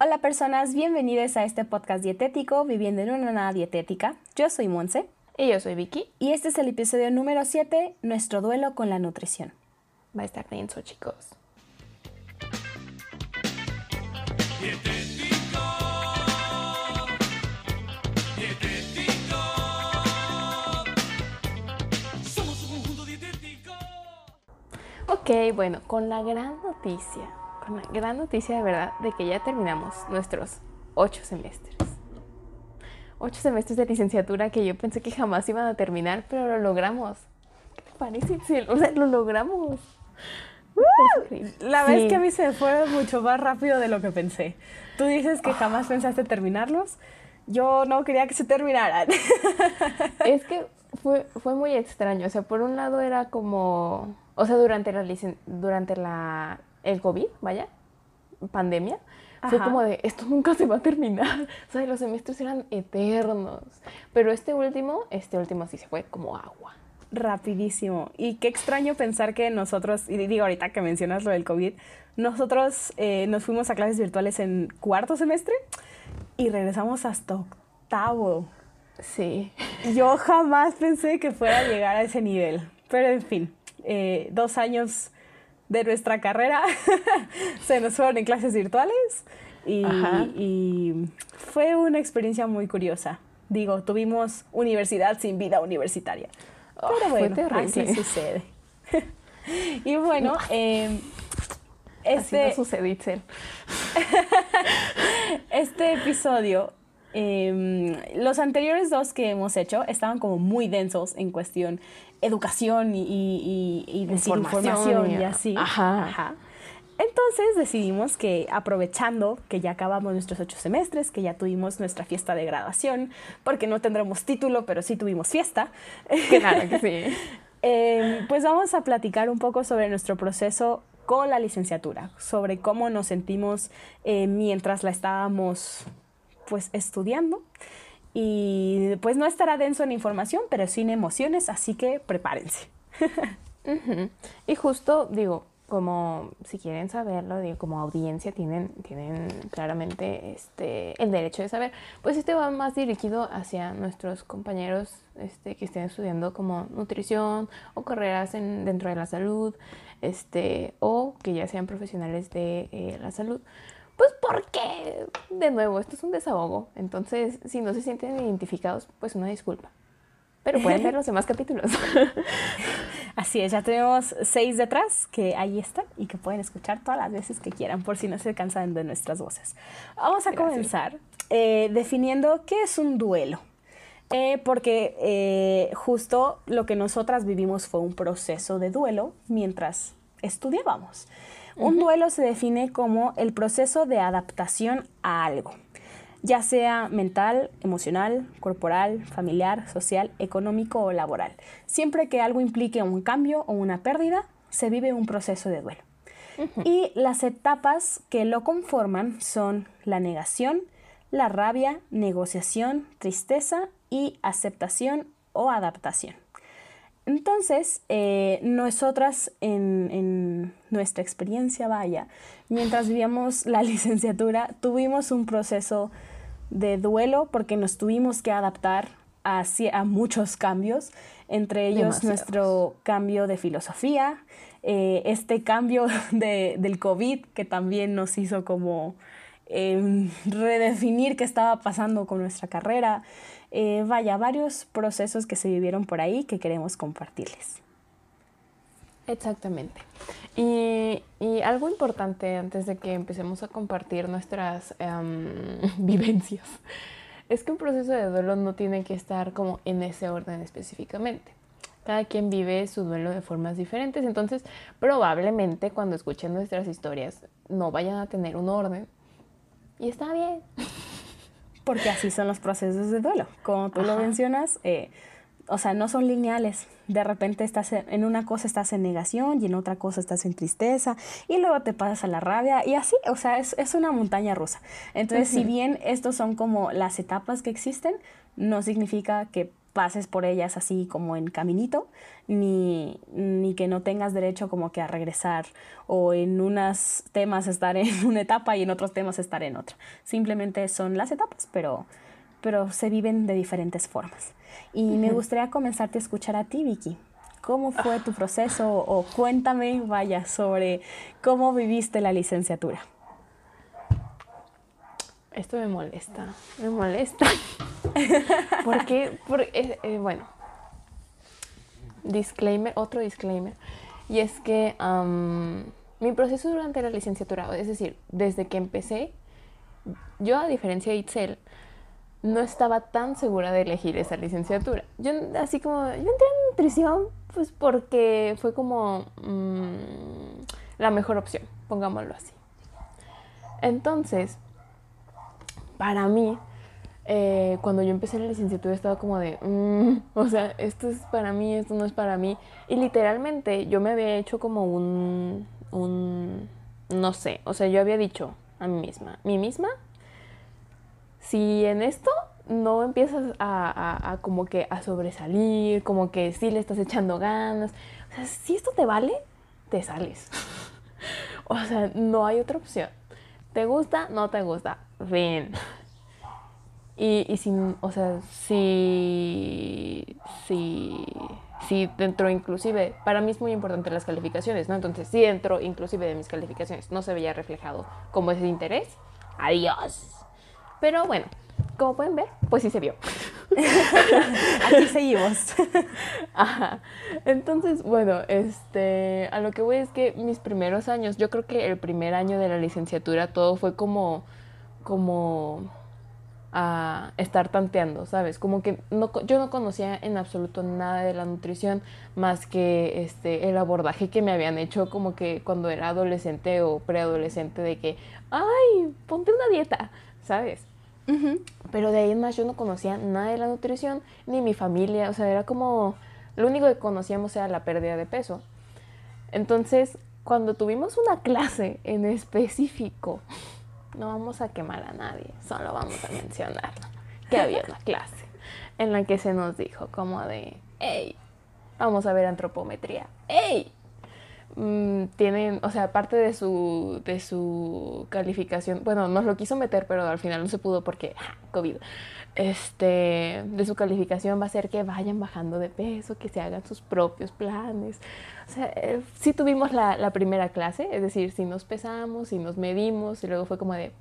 Hola personas, bienvenidos a este podcast dietético Viviendo en una nada dietética. Yo soy Monse. Y yo soy Vicky. Y este es el episodio número 7, nuestro duelo con la nutrición. Va a estar denso, chicos. Dietético, dietético. Somos un conjunto dietético. Ok, bueno, con la gran noticia, con la gran noticia de verdad de que ya terminamos nuestros ocho semestres. Ocho semestres de licenciatura que yo pensé que jamás iban a terminar, pero lo logramos. ¿Qué te parece? O sea, lo logramos. La vez Sí. que a mí se fue mucho más rápido de lo que pensé. Tú dices que jamás pensaste terminarlos. Yo no quería que se terminaran. Es que fue, fue muy extraño. O sea, por un lado era como. O sea, durante la durante la el COVID, vaya, pandemia, fue como de esto nunca se va a terminar. O sea, los semestres eran eternos. Pero este último, este último sí se fue como agua. Rapidísimo. Y qué extraño pensar que nosotros, y digo ahorita que mencionas lo del COVID, nosotros eh, nos fuimos a clases virtuales en cuarto semestre y regresamos hasta octavo. Sí. Yo jamás pensé que fuera a llegar a ese nivel. Pero en fin, eh, dos años de nuestra carrera se nos fueron en clases virtuales y, fue una experiencia muy curiosa. Digo, tuvimos universidad sin vida universitaria. Oh, Pero fue bueno, terrible. así sucede. y bueno, eh, Así este, no sucede, Itzel. este episodio, em, los anteriores dos que hemos hecho estaban como muy densos en cuestión educación y, y, y- y decir Información y así. ajá. Entonces decidimos que aprovechando que ya acabamos nuestros ocho semestres, que ya tuvimos nuestra fiesta de graduación, porque no tendremos título, pero sí tuvimos fiesta, Claro que sí. eh, pues vamos a platicar un poco sobre nuestro proceso con la licenciatura, sobre cómo nos sentimos eh, mientras la estábamos pues estudiando. Y pues no estará denso en información, pero sin emociones, así que prepárense. Y justo digo, como si quieren saberlo, digo, como audiencia tienen, tienen claramente este el derecho de saber. Pues este va más dirigido hacia nuestros compañeros este, que estén estudiando como nutrición o carreras en, dentro de la salud, este, o que ya sean profesionales de eh, la salud. Pues porque, de nuevo, esto es un desahogo. Entonces, si no se sienten identificados, pues una disculpa. Pero pueden ver los demás capítulos. Así es, ya tenemos seis detrás que ahí están y que pueden escuchar todas las veces que quieran por si no se cansan de nuestras voces. Vamos a Gracias. comenzar eh, definiendo qué es un duelo. Eh, porque eh, justo lo que nosotras vivimos fue un proceso de duelo mientras estudiábamos. Un duelo se define como el proceso de adaptación a algo, ya sea mental, emocional, corporal, familiar, social, económico o laboral. Siempre que algo implique un cambio o una pérdida, se vive un proceso de duelo. Y las etapas que lo conforman son la negación, la rabia, negociación, tristeza y aceptación o adaptación. Entonces, eh, nosotras en, en nuestra experiencia, vaya, mientras vivíamos la licenciatura, tuvimos un proceso de duelo porque nos tuvimos que adaptar a, a muchos cambios, entre ellos Demasiados. nuestro cambio de filosofía, eh, este cambio de- del COVID que también nos hizo como em, redefinir qué estaba pasando con nuestra carrera. Eh, vaya, varios procesos que se vivieron por ahí que queremos compartirles. Exactamente. Y, algo importante antes de que empecemos a compartir nuestras em, vivencias es que un proceso de duelo no tiene que estar como en ese orden específicamente. Cada quien vive su duelo de formas diferentes, entonces probablemente cuando escuchen nuestras historias no vayan a tener un orden. Y está bien. Porque así son los procesos de duelo. Como tú lo mencionas, eh, o sea, no son lineales. De repente estás en, en una cosa estás en negación y en otra cosa estás en tristeza y luego te pasas a la rabia y así, o sea, es, es una montaña rusa. Entonces, si bien estos son como las etapas que existen, no significa que pases por ellas así como en caminito, ni, ni que no tengas derecho como que a regresar o en unos temas estar en una etapa y en otros temas estar en otra. Simplemente son las etapas, pero, pero se viven de diferentes formas. Y me gustaría comenzarte a escuchar a ti, Vicky. ¿Cómo fue tu proceso o cuéntame, vaya, sobre cómo viviste la licenciatura? Esto me molesta, me molesta. Porque, porque eh, eh, bueno, disclaimer, otro disclaimer. Y es que mi proceso durante la licenciatura, es decir, desde que empecé, yo a diferencia de Itzel, no estaba tan segura de elegir esa licenciatura. Yo así como, yo entré en nutrición pues porque fue como mm, la mejor opción, pongámoslo así. Entonces, para mí, eh, cuando yo empecé la licenciatura estaba como de, mm, o sea, esto es para mí, esto no es para mí. Y literalmente yo me había hecho como un, un, no sé, o sea, yo había dicho a mí misma, mí misma, si en esto no empiezas a, a- a como que a sobresalir, como que sí le estás echando ganas, o sea, si esto te vale, te sales. o sea, no hay otra opción. ¿Te gusta? No te gusta. Ven. Y, y si, o sea, si, si, si dentro inclusive, para mí es muy importante las calificaciones, ¿no? Entonces, si dentro inclusive de mis calificaciones no se veía reflejado como ese interés, adiós. Pero bueno, como pueden ver, pues sí se vio. Aquí seguimos. Ajá. Entonces, bueno, este, a lo que voy es que mis primeros años, yo creo que el primer año de la licenciatura todo fue como, como a estar tanteando, ¿sabes? Como que no, yo no conocía en absoluto nada de la nutrición más que este, el abordaje que me habían hecho como que cuando era adolescente o preadolescente de que, ay, ponte una dieta, ¿sabes? Pero de ahí en más yo no conocía nada de la nutrición, ni mi familia, o sea, era como, lo único que conocíamos era la pérdida de peso. Entonces, cuando tuvimos una clase en específico, no vamos a quemar a nadie, solo vamos a mencionar que había una clase en la que se nos dijo como de, hey, vamos a ver antropometría, hey, mm, tienen, o sea, parte de su, de su calificación, bueno, nos lo quiso meter, pero al final no se pudo porque ¡ja! COVID. Este, de su calificación va a ser que vayan bajando de peso, que se hagan sus propios planes. O sea, eh, sí tuvimos la, la primera clase, es decir, si nos pesamos, si nos medimos, y luego fue como de,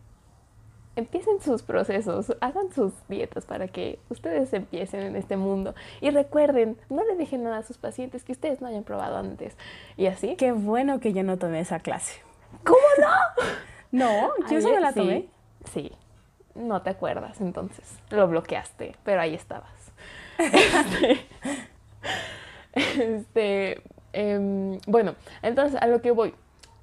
empiecen sus procesos, hagan sus dietas para que ustedes empiecen en este mundo. Y recuerden, no le dejen nada a sus pacientes que ustedes no hayan probado antes. Y así. Qué bueno que yo no tomé esa clase. ¿Cómo no? No, yo solo la sí, tomé. Sí, no te acuerdas, entonces lo bloqueaste, pero ahí estabas. Este, este, em, bueno, entonces a lo que voy.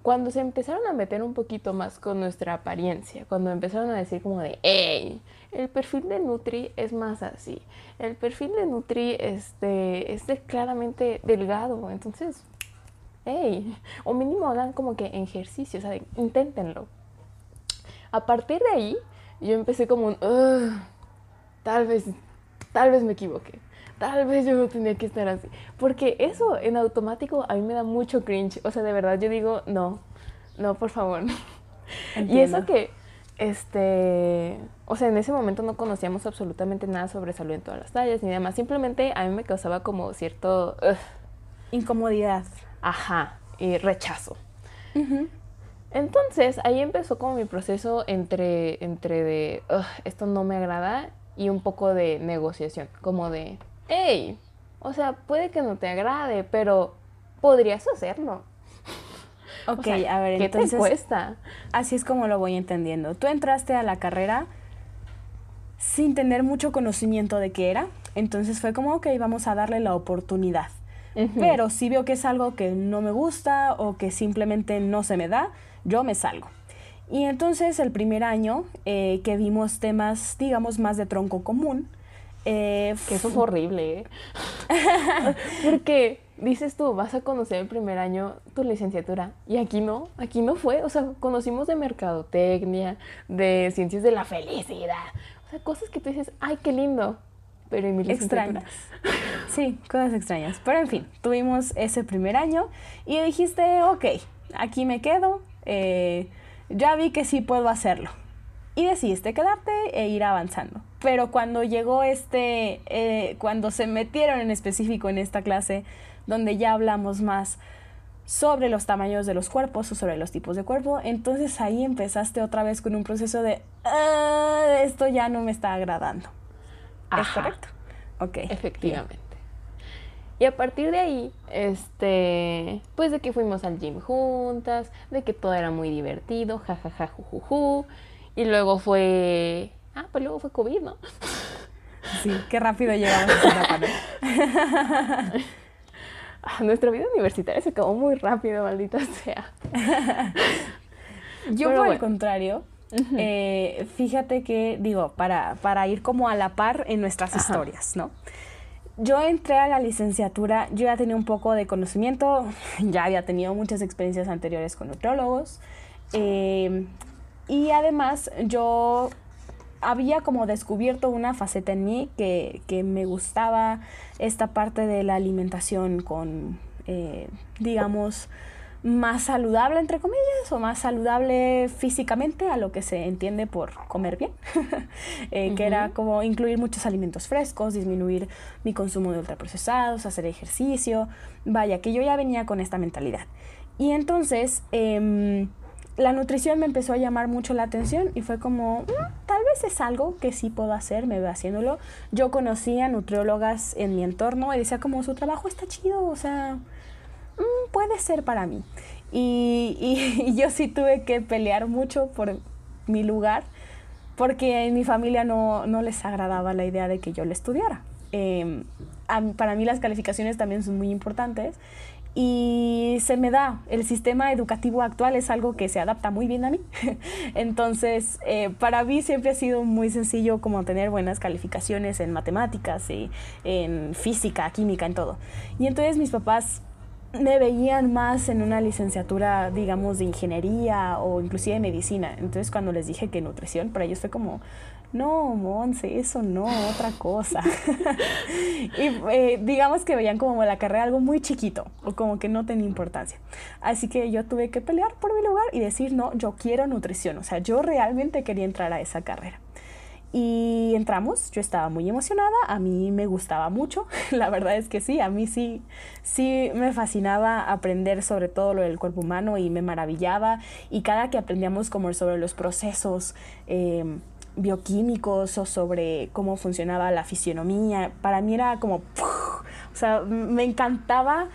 Cuando se empezaron a meter un poquito más con nuestra apariencia, cuando empezaron a decir como de, hey, el perfil de Nutri es más así, el perfil de Nutri este, es claramente delgado, entonces, hey, o mínimo hagan como que ejercicio, o sea, inténtenlo. A partir de ahí, yo empecé como un, "Ugh, tal vez, tal vez me equivoqué. Tal vez yo no tenía que estar así. Porque eso en automático a mí me da mucho cringe. O sea, de verdad yo digo, no, no, por favor. Y eso que, este, o sea, en ese momento no conocíamos absolutamente nada sobre salud en todas las tallas ni demás. Simplemente a mí me causaba como cierto, ugh, Incomodidad. ajá, y rechazo. Entonces ahí empezó como mi proceso entre, entre de, "Ugh, esto no me agrada y un poco de negociación, como de, hey, o sea, puede que no te agrade, pero podrías hacerlo. O Ok, sea, a ver, ¿qué entonces te cuesta? así es como lo voy entendiendo. Tú entraste a la carrera sin tener mucho conocimiento de qué era, entonces fue como, ok, vamos a darle la oportunidad. Pero si veo que es algo que no me gusta o que simplemente no se me da, yo me salgo. Y entonces el primer año eh, que vimos temas, digamos, más de tronco común, eh, Que eso fue horrible, ¿eh? Porque dices tú, vas a conocer el primer año tu licenciatura y aquí no, aquí no fue. O sea, conocimos de mercadotecnia, de ciencias de la felicidad, o sea, cosas que tú dices, ay, qué lindo. Pero en mi licenciatura- extrañas. Sí, cosas extrañas. Pero en fin, tuvimos ese primer año y dijiste, ok, aquí me quedo, eh, ya vi que sí puedo hacerlo. Y decidiste quedarte e ir avanzando. Pero cuando llegó este, eh, cuando se metieron en específico en esta clase, donde ya hablamos más sobre los tamaños de los cuerpos o sobre los tipos de cuerpo, entonces ahí empezaste otra vez con un proceso de, "Ah, esto ya no me está agradando. ¿Es Ajá. correcto? Ok. Efectivamente. Y a partir de ahí, este, pues de que fuimos al gym juntas, de que todo era muy divertido, jajaja, jujuju. Y luego fue. Ah, pues luego fue COVID, ¿no? Sí, qué rápido llegamos a esa etapa, ¿no? Ah, Nuestra vida universitaria se acabó muy rápido, maldita sea. Yo Pero por el contrario, eh, fíjate que, digo, para, para ir como a la par en nuestras Ajá. historias, ¿no? Yo entré a la licenciatura, yo ya tenía un poco de conocimiento, ya había tenido muchas experiencias anteriores con nutriólogos, eh, y además yo había como descubierto una faceta en mí que, que me gustaba esta parte de la alimentación con, eh, digamos, más saludable, entre comillas, o más saludable físicamente a lo que se entiende por comer bien, Eh, que era como incluir muchos alimentos frescos, disminuir mi consumo de ultraprocesados, hacer ejercicio, vaya, que yo ya venía con esta mentalidad. Y entonces, em, la nutrición me empezó a llamar mucho la atención y fue como, "Mm, tal vez es algo que sí puedo hacer, me veo haciéndolo. Yo conocía nutriólogas en mi entorno y decía como su trabajo está chido, o sea, "Mm, puede ser para mí. Y, y- yo sí tuve que pelear mucho por mi lugar porque en mi familia no, no les agradaba la idea de que yo le estudiara. Mí- para mí las calificaciones también son muy importantes y se me da, el sistema educativo actual es algo que se adapta muy bien a mí. Entonces, eh, para mí siempre ha sido muy sencillo como tener buenas calificaciones en matemáticas y en física, química, en todo. Y entonces mis papás me veían más en una licenciatura, digamos, de ingeniería o inclusive medicina. Entonces cuando les dije que nutrición, para ellos fue como, no, Monse, eso no, otra cosa. y eh, digamos que veían como la carrera algo muy chiquito o como que no tenía importancia. Así que yo tuve que pelear por mi lugar y decir, no, yo quiero nutrición. O sea, yo realmente quería entrar a esa carrera. Y entramos, yo estaba muy emocionada, a mí me gustaba mucho, la verdad es que sí, a mí sí, sí me fascinaba aprender sobre todo lo del cuerpo humano y me maravillaba y cada que aprendíamos como sobre los procesos eh, bioquímicos o sobre cómo funcionaba la fisionomía, para mí era como, o sea, me encantaba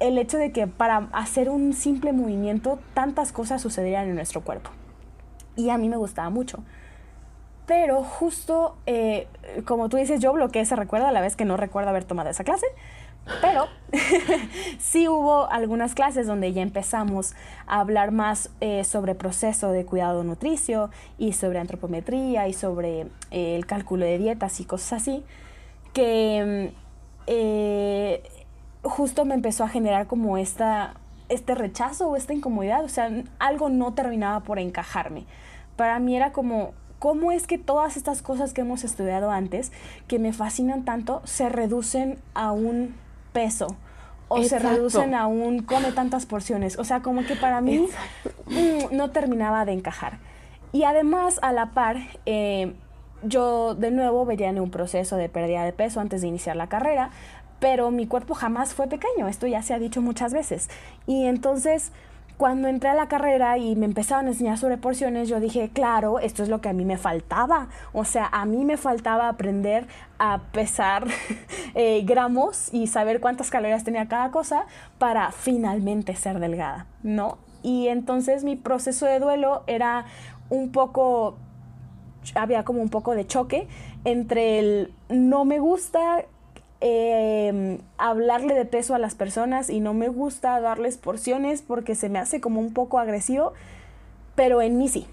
el hecho de que para hacer un simple movimiento tantas cosas sucedieran en nuestro cuerpo. Y a mí me gustaba mucho. Pero justo, eh, como tú dices, yo bloqueé ese recuerdo a la vez que no recuerdo haber tomado esa clase. Pero sí hubo algunas clases donde ya empezamos a hablar más eh, sobre proceso de cuidado nutricio y sobre antropometría y sobre eh, el cálculo de dietas y cosas así, que mm, eh, justo me empezó a generar como esta, este rechazo o esta incomodidad, o sea, algo no terminaba por encajarme. Para mí era como, ¿cómo es que todas estas cosas que hemos estudiado antes, que me fascinan tanto, se reducen a un peso? O se reducen a un come tantas porciones. O sea, como que para mí mm, no terminaba de encajar. Y además, a la par, eh, yo de nuevo venía en un proceso de pérdida de peso antes de iniciar la carrera, pero mi cuerpo jamás fue pequeño, esto ya se ha dicho muchas veces. Y entonces, cuando entré a la carrera y me empezaban a enseñar sobre porciones, yo dije, claro, esto es lo que a mí me faltaba. O sea, a mí me faltaba aprender a pesar eh, gramos y saber cuántas calorías tenía cada cosa para finalmente ser delgada, ¿no? Y entonces mi proceso de duelo era un poco había como un poco de choque entre el no me gusta eh, hablarle de peso a las personas y no me gusta darles porciones porque se me hace como un poco agresivo, pero en mí sí,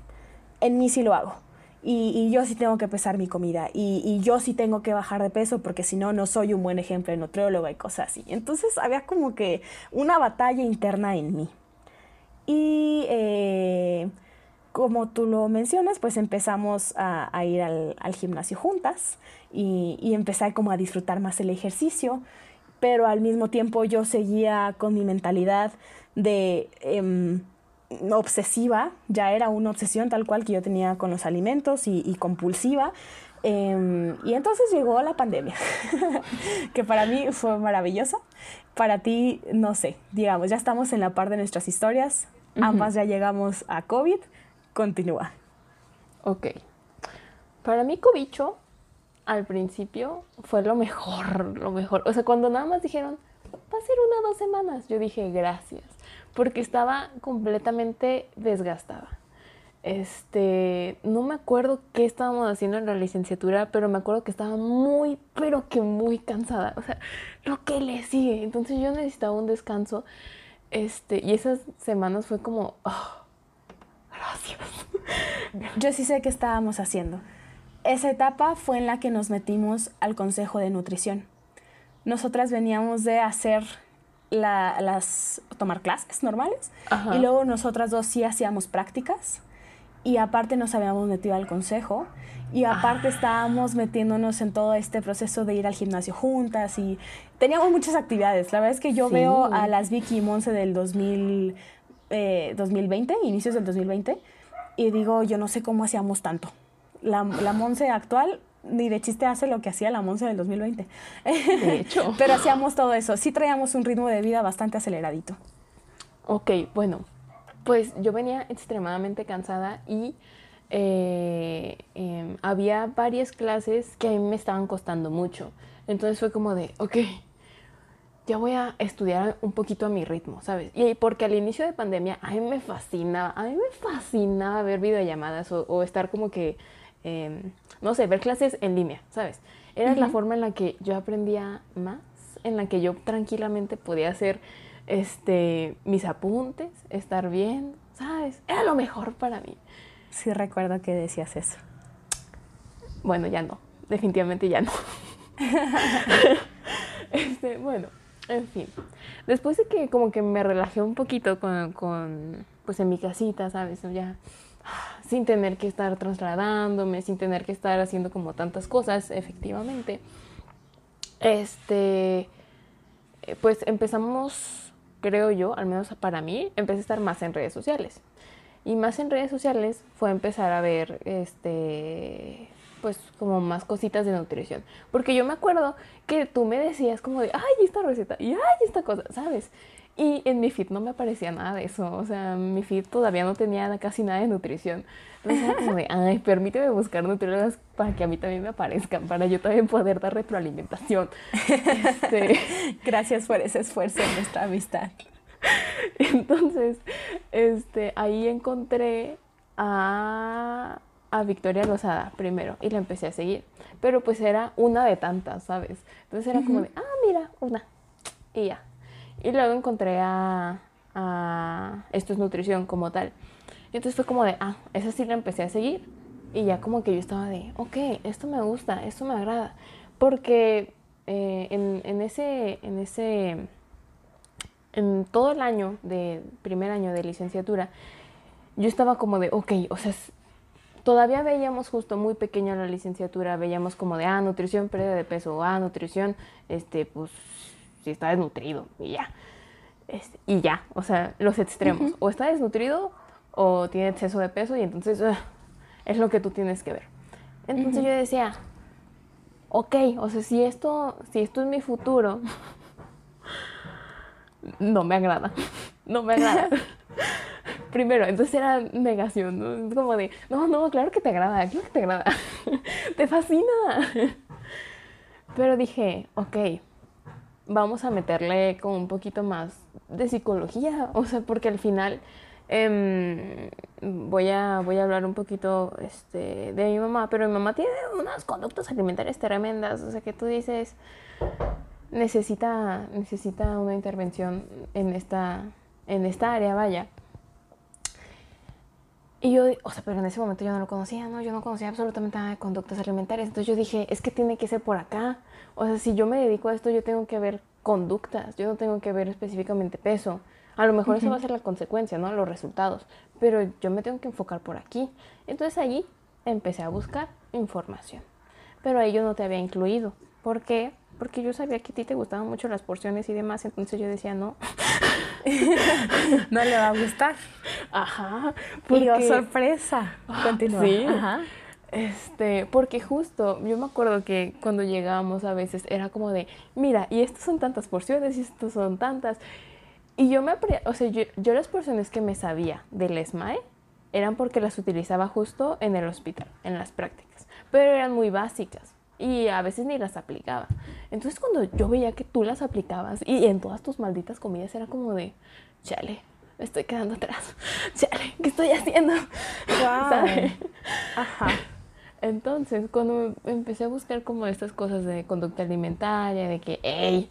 en mí sí lo hago. Y, y yo sí tengo que pesar mi comida y, y yo sí tengo que bajar de peso porque si no, no soy un buen ejemplo de nutrióloga y cosas así. Entonces había como que una batalla interna en mí. Y eh, como tú lo mencionas, pues empezamos a, a ir al, al, gimnasio juntas y, y, empecé como a disfrutar más el ejercicio, pero al mismo tiempo yo seguía con mi mentalidad de eh, obsesiva, ya era una obsesión tal cual que yo tenía con los alimentos y, y compulsiva. Eh, y entonces llegó la pandemia, que para mí fue maravillosa. Para ti, no sé, digamos, ya estamos en la par de nuestras historias, uh -huh. ambas ya llegamos a COVID, continúa. Ok. Para mí, Cobicho, al principio, fue lo mejor, lo mejor. O sea, cuando nada más dijeron, va a ser una o dos semanas, yo dije, gracias, porque estaba completamente desgastada. Este, no me acuerdo qué estábamos haciendo en la licenciatura, pero me acuerdo que estaba muy, pero que muy cansada. O sea, lo que le sigue. Entonces yo necesitaba un descanso. Este, y esas semanas fue como, oh, gracias. Yo sí sé qué estábamos haciendo. Esa etapa fue en la que nos metimos al Consejo de Nutrición. Nosotras veníamos de hacer la, las, tomar clases normales Ajá. y luego nosotras dos sí hacíamos prácticas y aparte nos habíamos metido al consejo y aparte ah. estábamos metiéndonos en todo este proceso de ir al gimnasio juntas y teníamos muchas actividades. La verdad es que yo sí. veo a las Vicky y Monse del 2000, eh, 2020, inicios del 2020, y digo, yo no sé cómo hacíamos tanto. La, la Monse actual ni de chiste hace lo que hacía la Monse del 2020. De hecho. Pero hacíamos todo eso. Sí traíamos un ritmo de vida bastante aceleradito. Ok, bueno, pues yo venía extremadamente cansada y eh, eh, había varias clases que a mí me estaban costando mucho. Entonces fue como de, ok, ya voy a estudiar un poquito a mi ritmo, ¿sabes? Y porque al inicio de pandemia a mí me fascinaba, a mí me fascinaba ver videollamadas o, o estar como que, eh, no sé, ver clases en línea, ¿sabes? Era uh -huh. la forma en la que yo aprendía más, en la que yo tranquilamente podía hacer este, mis apuntes, estar bien, ¿sabes? Era lo mejor para mí. Sí recuerdo que decías eso. Bueno, ya no, definitivamente ya no. este, bueno, en fin. Después de que como que me relajé un poquito con, con pues en mi casita, ¿sabes? Ya sin tener que estar trasladándome, sin tener que estar haciendo como tantas cosas, efectivamente. Este, pues empezamos creo yo, al menos para mí, empecé a estar más en redes sociales. Y más en redes sociales fue empezar a ver, este, pues como más cositas de nutrición. Porque yo me acuerdo que tú me decías como de, ay, esta receta, y ay, esta cosa, ¿sabes? Y en mi feed no me aparecía nada de eso. O sea, mi feed todavía no tenía casi nada de nutrición. Entonces era como de, ay, permíteme buscar nutriólogas para que a mí también me aparezcan, para yo también poder dar retroalimentación. Este... Gracias por ese esfuerzo en nuestra amistad. Entonces, este, ahí encontré a, a Victoria Lozada primero y la empecé a seguir. Pero pues era una de tantas, ¿sabes? Entonces era uh -huh. como de, ah, mira, una. Y ya. Y luego encontré a, a Esto es Nutrición como tal. Y entonces fue como de, ah, esa sí la empecé a seguir. Y ya como que yo estaba de, ok, esto me gusta, esto me agrada. Porque eh, en, en, ese, en ese, en todo el año de primer año de licenciatura, yo estaba como de, ok, o sea, todavía veíamos justo muy pequeño la licenciatura, veíamos como de, ah, nutrición, pérdida de peso, o, ah, nutrición, este, pues, si está desnutrido, y ya. Este, y ya, o sea, los extremos. Uh -huh. O está desnutrido o tiene exceso de peso y entonces uh, es lo que tú tienes que ver. Entonces uh -huh. yo decía, ok, o sea, si esto, si esto es mi futuro, no me agrada, no me agrada. Primero, entonces era negación, ¿no? como de, no, no, claro que te agrada, claro que te agrada, te fascina. Pero dije, ok, vamos a meterle como un poquito más de psicología, o sea, porque al final eh, voy, a, voy a hablar un poquito este, de mi mamá, pero mi mamá tiene unas conductas alimentarias tremendas, o sea, que tú dices, necesita, necesita una intervención en esta, en esta área, vaya. Y yo, o sea, pero en ese momento yo no lo conocía, ¿no? Yo no conocía absolutamente nada de conductas alimentarias. Entonces yo dije, es que tiene que ser por acá. O sea, si yo me dedico a esto, yo tengo que ver conductas. Yo no tengo que ver específicamente peso. A lo mejor eso va a ser la consecuencia, ¿no? Los resultados. Pero yo me tengo que enfocar por aquí. Entonces allí empecé a buscar información. Pero ahí yo no te había incluido. ¿Por qué? Porque yo sabía que a ti te gustaban mucho las porciones y demás. Entonces yo decía, no. No le va a gustar. Ajá. Y yo, porque- sorpresa. Continúa. Sí. Ajá. Este, porque justo, yo me acuerdo que cuando llegábamos a veces era como de, mira, y estas son tantas porciones, y estas son tantas. Y yo me, o sea, yo, yo las porciones que me sabía del SMAE eran porque las utilizaba justo en el hospital, en las prácticas, pero eran muy básicas y a veces ni las aplicaba. Entonces cuando yo veía que tú las aplicabas y en todas tus malditas comidas era como de, chale, me estoy quedando atrás, chale, ¿qué estoy haciendo? ¿Sabes? Ajá. Entonces, cuando empecé a buscar como estas cosas de conducta alimentaria, de que, hey,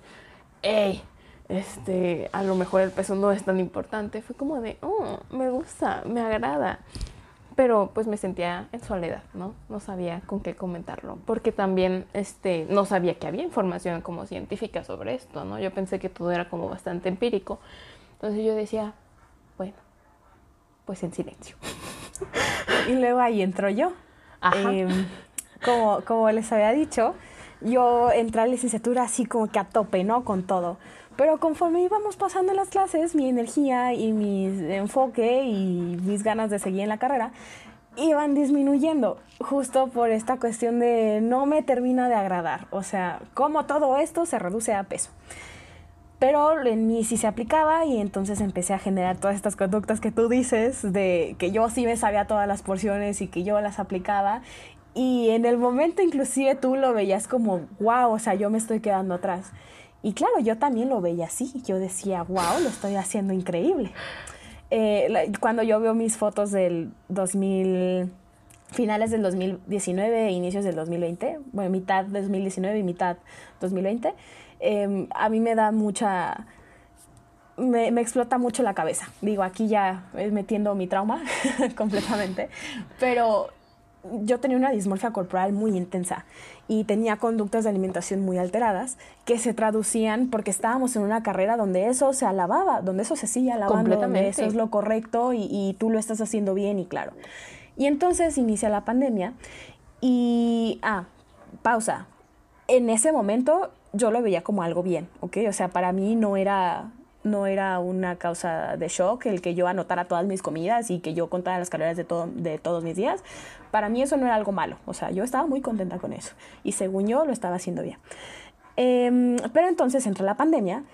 hey, este, a lo mejor el peso no es tan importante, fue como de, oh, me gusta, me agrada. Pero pues me sentía en soledad, ¿no? No sabía con qué comentarlo, porque también, este, no sabía que había información como científica sobre esto, ¿no? Yo pensé que todo era como bastante empírico. Entonces yo decía, bueno, pues en silencio. Y luego ahí entro yo. Ajá. Em, como, como les había dicho, yo entré a la licenciatura así como que a tope, ¿no? Con todo. Pero conforme íbamos pasando las clases, mi energía y mi enfoque y mis ganas de seguir en la carrera iban disminuyendo, justo por esta cuestión de no me termina de agradar. O sea, como todo esto se reduce a peso. Pero en mí sí se aplicaba y entonces empecé a generar todas estas conductas que tú dices, de que yo sí me sabía todas las porciones y que yo las aplicaba. Y en el momento inclusive tú lo veías como, wow, o sea, yo me estoy quedando atrás. Y claro, yo también lo veía así. Yo decía, wow, lo estoy haciendo increíble. Eh, cuando yo veo mis fotos del 2000, finales del 2019 e inicios del 2020, bueno, mitad 2019 y mitad 2020, eh, a mí me da mucha... Me, me explota mucho la cabeza. Digo, aquí ya eh, metiendo mi trauma completamente, pero yo tenía una dismorfia corporal muy intensa y tenía conductas de alimentación muy alteradas que se traducían porque estábamos en una carrera donde eso se alababa, donde eso se sigue alabando, donde eso es lo correcto y, y tú lo estás haciendo bien y claro. Y entonces inicia la pandemia y, ah, pausa. En ese momento yo lo veía como algo bien, ¿ok? O sea, para mí no era, no era una causa de shock el que yo anotara todas mis comidas y que yo contara las calorías de, todo, de todos mis días. Para mí eso no era algo malo. O sea, yo estaba muy contenta con eso. Y según yo lo estaba haciendo bien. Em, pero entonces entró la pandemia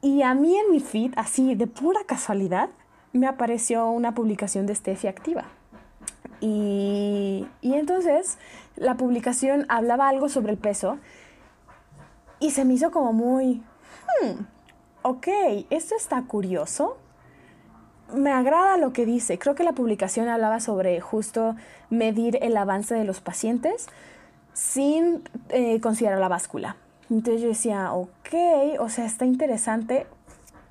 y a mí en mi feed, así de pura casualidad, me apareció una publicación de Steffi Activa. Y, y entonces la publicación hablaba algo sobre el peso y se me hizo como muy, hmm, ok, esto está curioso. Me agrada lo que dice. Creo que la publicación hablaba sobre justo medir el avance de los pacientes sin eh, considerar la báscula. Entonces yo decía, ok, o sea, está interesante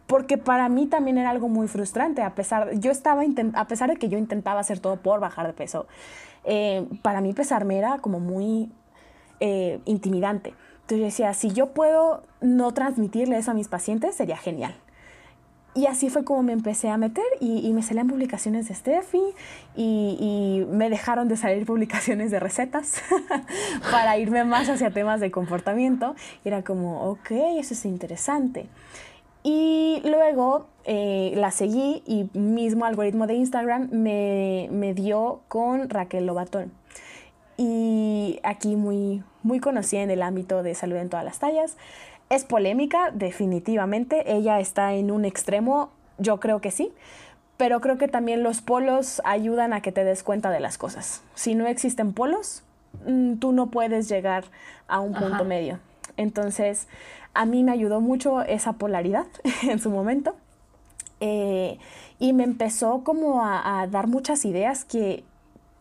porque para mí también era algo muy frustrante, a pesar, yo estaba a pesar de que yo intentaba hacer todo por bajar de peso, eh, para mí pesarme era como muy eh, intimidante. Entonces yo decía, si yo puedo no transmitirle eso a mis pacientes, sería genial. Y así fue como me empecé a meter y, y me salían publicaciones de Steffi y, y me dejaron de salir publicaciones de recetas para irme más hacia temas de comportamiento. Y era como, ok, eso es interesante. Y luego eh, la seguí y mismo algoritmo de Instagram me, me dio con Raquel Lobatón. Y aquí muy, muy conocida en el ámbito de salud en todas las tallas. Es polémica, definitivamente. Ella está en un extremo, yo creo que sí. Pero creo que también los polos ayudan a que te des cuenta de las cosas. Si no existen polos, mm, tú no puedes llegar a un punto Ajá. medio. Entonces, a mí me ayudó mucho esa polaridad en su momento. Eh, y me empezó como a, a dar muchas ideas que,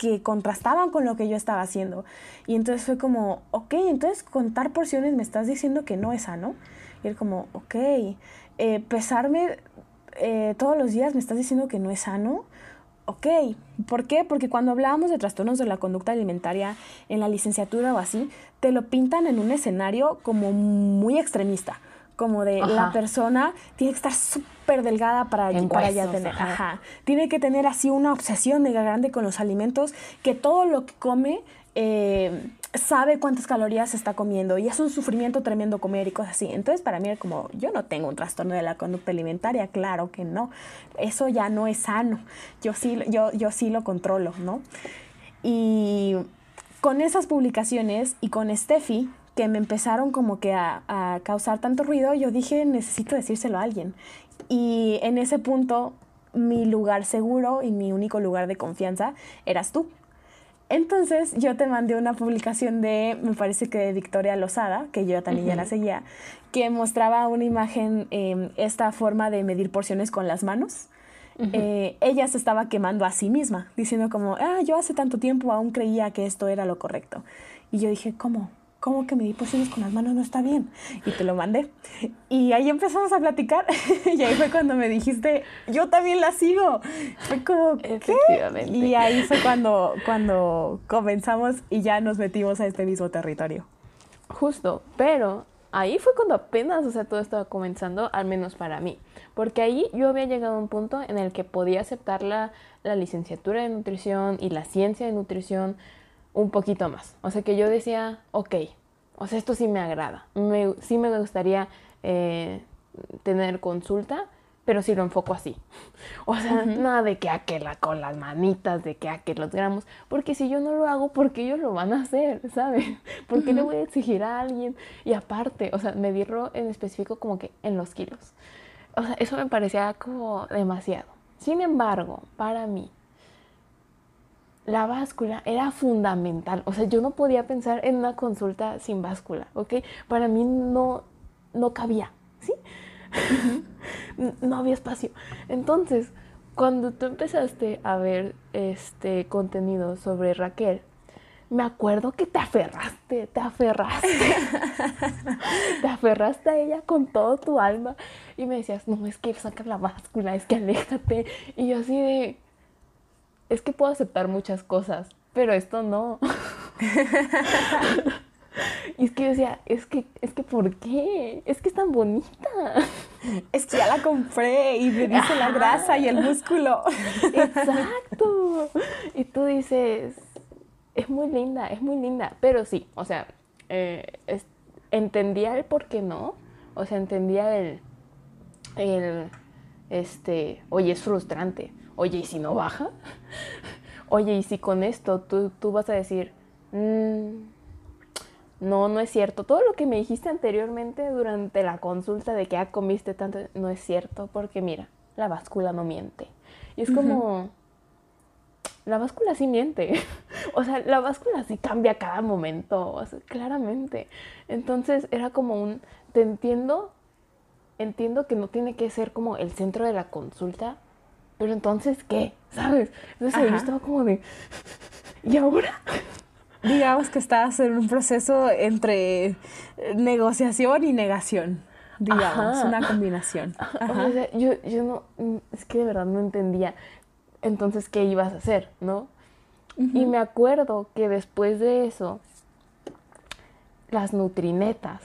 que contrastaban con lo que yo estaba haciendo. Y entonces fue como, ok, entonces contar porciones me estás diciendo que no es sano. Y él como, ok, eh, pesarme eh, todos los días me estás diciendo que no es sano. Ok, ¿por qué? Porque cuando hablábamos de trastornos de la conducta alimentaria en la licenciatura o así, te lo pintan en un escenario como muy extremista, como de Ajá. la persona tiene que estar súper delgada para, En para ya huesos, tener, ajá. ajá. Tiene que tener así una obsesión mega grande con los alimentos, que todo lo que come eh, sabe cuántas calorías está comiendo y es un sufrimiento tremendo comer y cosas así. Entonces para mí era como, yo no tengo un trastorno de la conducta alimentaria, claro que no. Eso ya no es sano. Yo sí, yo, yo sí lo controlo, ¿no? Y con esas publicaciones y con Steffi, que me empezaron como que a, a causar tanto ruido, yo dije, necesito decírselo a alguien. Y en ese punto, mi lugar seguro y mi único lugar de confianza eras tú. Entonces yo te mandé una publicación de, me parece que de Victoria Lozada, que yo también ya la seguía, que mostraba una imagen, eh, esta forma de medir porciones con las manos. Eh, ella se estaba quemando a sí misma, diciendo como, ah, yo hace tanto tiempo aún creía que esto era lo correcto. Y yo dije, ¿cómo? ¿Cómo que medir porciones con las manos no está bien? Y te lo mandé. Y ahí empezamos a platicar. y ahí fue cuando me dijiste, yo también la sigo. Fue como, ¿qué? Y ahí fue cuando, cuando comenzamos y ya nos metimos a este mismo territorio. Justo, pero ahí fue cuando apenas, o sea, todo estaba comenzando, al menos para mí. Porque ahí yo había llegado a un punto en el que podía aceptar la, la licenciatura de nutrición y la ciencia de nutrición un poquito más. O sea, que yo decía, ok, o sea, esto sí me agrada. Me, sí me gustaría eh, tener consulta, pero si lo enfoco así. O sea, nada de que a que la con las manitas, de que a que los gramos, porque si yo no lo hago, ¿por qué ellos lo van a hacer? ¿Sabes? ¿Por qué le voy a exigir a alguien? Y aparte, o sea, medirlo en específico como que en los kilos. O sea, eso me parecía como demasiado. Sin embargo, para mí, la báscula era fundamental. O sea, yo no podía pensar en una consulta sin báscula, ¿ok? Para mí no, no cabía, ¿sí? No había espacio. Entonces, cuando tú empezaste a ver este contenido sobre Raquel, me acuerdo que te aferraste, te aferraste. te aferraste a ella con todo tu alma y me decías, no, es que saca la báscula, es que aléjate. Y yo así de, es que puedo aceptar muchas cosas, pero esto no. y es que yo decía, es que, es que, ¿por qué? Es que es tan bonita. Es que ya la compré y me dice la grasa y el músculo. Exacto. Y tú dices, es muy linda, es muy linda. Pero sí, o sea, eh, es- entendía el por qué no. O sea, entendía el, el, este, oye, es frustrante. Oye, ¿y si no baja? Oye, ¿y si con esto tú, tú vas a decir, "Mm, no, no es cierto. Todo lo que me dijiste anteriormente durante la consulta de que ya comiste tanto, no es cierto, porque mira, la báscula no miente. Y es como, la báscula sí miente. o sea, la báscula sí cambia cada momento, o sea, claramente. Entonces era como un, te entiendo, entiendo que no tiene que ser como el centro de la consulta, pero entonces, ¿qué? ¿Sabes? Entonces yo estaba como de, ¿y ahora? Digamos que estás en un proceso entre negociación y negación. Digamos, Ajá. una combinación. Ajá. O sea, yo, yo no, es que de verdad no entendía entonces qué ibas a hacer, ¿no? Y me acuerdo que después de eso, las Nutrinetas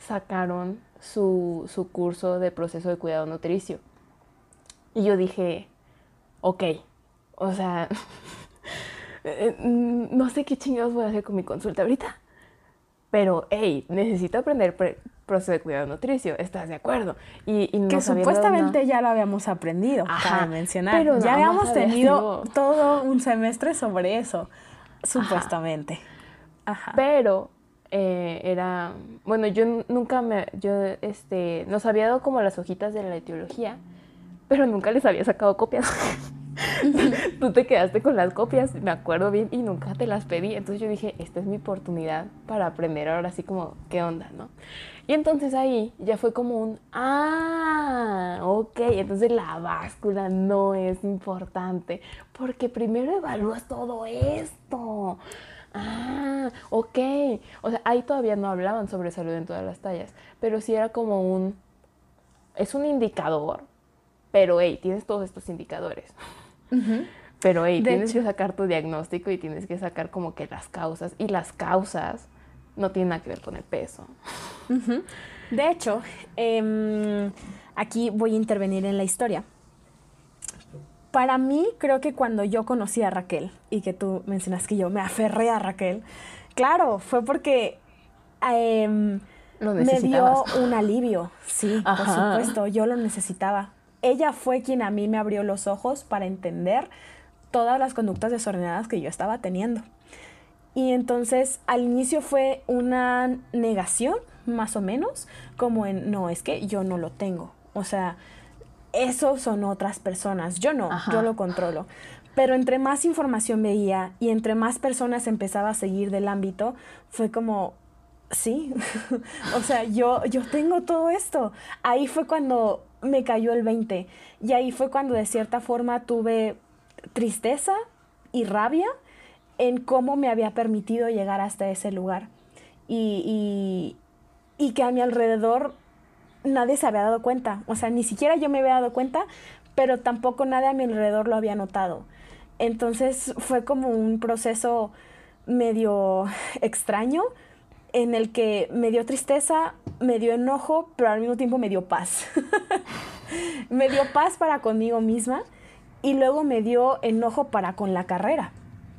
sacaron su, su curso de proceso de cuidado nutricio. Y yo dije, ok, o sea, eh, mm, no sé qué chingados voy a hacer con mi consulta ahorita. Pero, hey, necesito aprender pre- proceso de cuidado nutricio, ¿estás de acuerdo? Y, y no que supuestamente ya lo habíamos aprendido, Ajá, cabe mencionar. pero ya habíamos había tenido todo un semestre sobre eso, supuestamente. Ajá. Pero eh, era, bueno, yo nunca me, yo, este, nos había dado como las hojitas de la etiología, pero nunca les había sacado copias. Tú te quedaste con las copias, me acuerdo bien, y nunca te las pedí. Entonces yo dije, esta es mi oportunidad para aprender ahora sí como, ¿qué onda, no? Y entonces ahí ya fue como un, ah, ok, entonces la báscula no es importante, porque primero evalúas todo esto. Ah, ok. O sea, ahí todavía no hablaban sobre salud en todas las tallas, pero sí era como un, es un indicador, pero hey, tienes todos estos indicadores. Pero hey, De tienes hecho. que sacar tu diagnóstico y tienes que sacar como que las causas. Y las causas no tiene nada que ver con el peso. De hecho, em, aquí voy a intervenir en la historia. Para mí, creo que cuando yo conocí a Raquel y que tú mencionas que yo me aferré a Raquel, claro, fue porque em, me dio un alivio. Sí, por supuesto, yo lo necesitaba. Ella fue quien a mí me abrió los ojos para entender todas las conductas desordenadas que yo estaba teniendo. Y entonces al inicio fue una negación, más o menos, como en, no, es que yo no lo tengo. O sea, eso son otras personas, yo no, Ajá. yo lo controlo. Pero entre más información veía y entre más personas empezaba a seguir del ámbito, fue como, sí, o sea, yo, yo tengo todo esto. Ahí fue cuando me cayó el 20 y ahí fue cuando de cierta forma tuve tristeza y rabia en cómo me había permitido llegar hasta ese lugar. Y, y, y que a mi alrededor nadie se había dado cuenta, o sea, ni siquiera yo me había dado cuenta, pero tampoco nadie a mi alrededor lo había notado. Entonces fue como un proceso medio extraño en el que me dio tristeza, me dio enojo, pero al mismo tiempo me dio paz. me dio paz para conmigo misma y luego me dio enojo para con la carrera.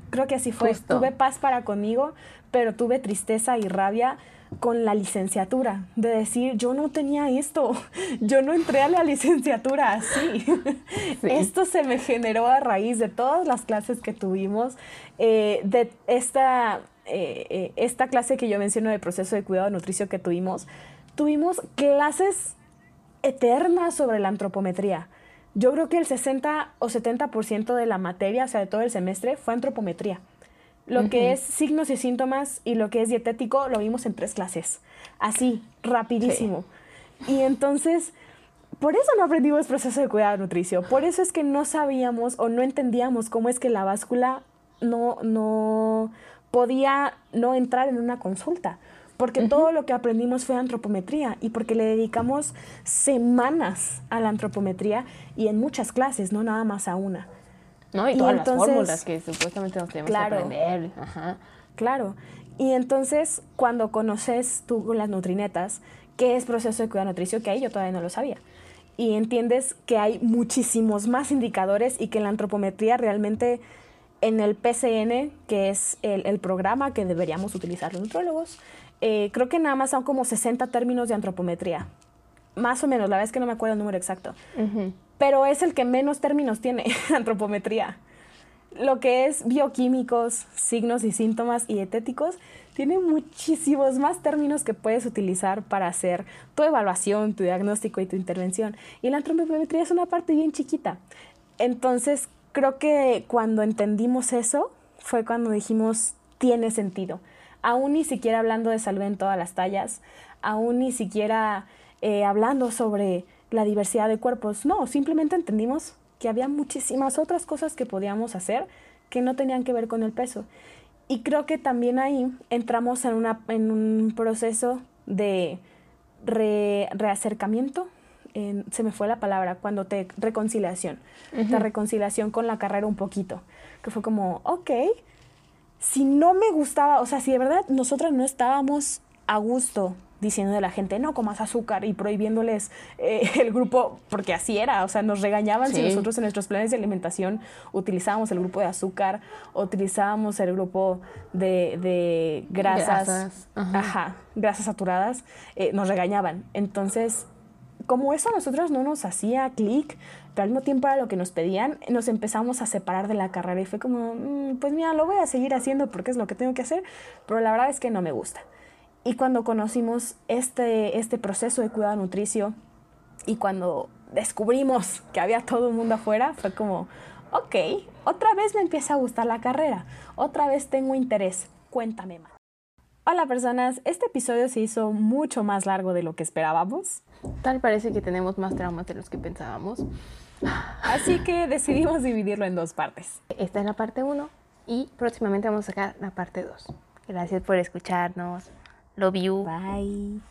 Creo que así fue. Justo. Tuve paz para conmigo, pero tuve tristeza y rabia con la licenciatura, de decir, yo no tenía esto, yo no entré a la licenciatura así. Esto se me generó a raíz de todas las clases que tuvimos, eh, de esta, eh, eh, esta clase que yo menciono de proceso de cuidado nutricio que tuvimos, tuvimos clases eternas sobre la antropometría. Yo creo que el 60 o 70% de la materia, o sea, de todo el semestre, fue antropometría. Lo que es signos y síntomas y lo que es dietético lo vimos en tres clases. Así, rapidísimo. Y entonces, por eso no aprendimos proceso de cuidado nutricio. Por eso es que no sabíamos o no entendíamos cómo es que la báscula no, no podía no entrar en una consulta. Porque todo lo que aprendimos fue antropometría y porque le dedicamos semanas a la antropometría y en muchas clases, no nada más a una. ¿No? Y Y todas entonces- las fórmulas que supuestamente nos tenemos Claro. que aprender. Ajá. Claro. Y entonces, cuando conoces tú las nutrinetas, qué es proceso de cuidado nutricio, que ahí yo todavía no lo sabía. Y entiendes que hay muchísimos más indicadores y que la antropometría realmente en el PCN, que es el, el programa que deberíamos utilizar los nutrólogos, eh, creo que nada más son como 60 términos de antropometría. Más o menos, la verdad es que no me acuerdo el número exacto. Ujú. Pero es el que menos términos tiene, antropometría. Lo que es bioquímicos, signos y síntomas y dietéticos, tiene muchísimos más términos que puedes utilizar para hacer tu evaluación, tu diagnóstico y tu intervención. Y la antropometría es una parte bien chiquita. Entonces, creo que cuando entendimos eso, fue cuando dijimos, tiene sentido. Aún ni siquiera hablando de salud en todas las tallas, aún ni siquiera eh, hablando sobre la diversidad de cuerpos. No, simplemente entendimos que había muchísimas otras cosas que podíamos hacer que no tenían que ver con el peso. Y creo que también ahí entramos en, una, en un proceso de re- reacercamiento, en- se me fue la palabra, cuando te reconciliación, de reconciliación con la carrera un poquito, que fue como, ok, si no me gustaba, o sea, si de verdad nosotras no estábamos a gusto diciendo a la gente, no comas azúcar y prohibiéndoles eh, el grupo, porque así era, o sea, nos regañaban si nosotros en nuestros planes de alimentación utilizábamos el grupo de azúcar, utilizábamos el grupo de, de grasas, Grasas, ajá. ajá, grasas saturadas, eh, nos regañaban. Entonces, como eso a nosotros no nos hacía clic, pero al mismo tiempo era lo que nos pedían, nos empezamos a separar de la carrera y fue como, "Mm, pues mira, lo voy a seguir haciendo porque es lo que tengo que hacer, pero la verdad es que no me gusta. Y cuando conocimos este, este proceso de cuidado nutricio y cuando descubrimos que había todo el mundo afuera, fue como, ok, otra vez me empieza a gustar la carrera, otra vez tengo interés, cuéntame más. Hola personas, este episodio se hizo mucho más largo de lo que esperábamos, Tal parece que tenemos más traumas de los que pensábamos. así que decidimos dividirlo en dos partes. Esta es la parte 1 y próximamente vamos a sacar la parte 2. Gracias por escucharnos. Love you. Bye.